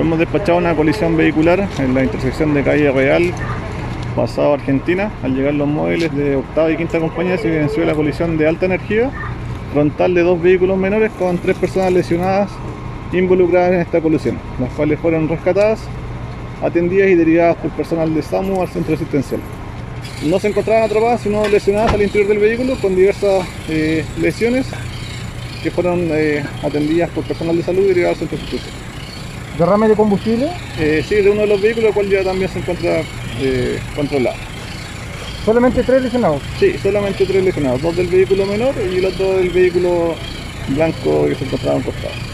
Hemos despachado una colisión vehicular en la intersección de calle Real, pasado Argentina. Al llegar los móviles de octava y quinta compañía se evidenció la colisión de alta energía frontal de dos vehículos menores con tres personas lesionadas involucradas en esta colisión, las cuales fueron rescatadas, atendidas y derivadas por personal de SAMU al centro asistencial. No se encontraban atrapadas, sino lesionadas al interior del vehículo con diversas eh, lesiones que fueron eh, atendidas por personal de salud y derivadas al centro asistencial. ¿Derrame de combustible? Eh, sí, de uno de los vehículos, el cual ya también se encuentra eh, controlado. Solamente tres lesionados. Sí, solamente tres lesionados, dos del vehículo menor y el otro del vehículo blanco que se encontraba en costado.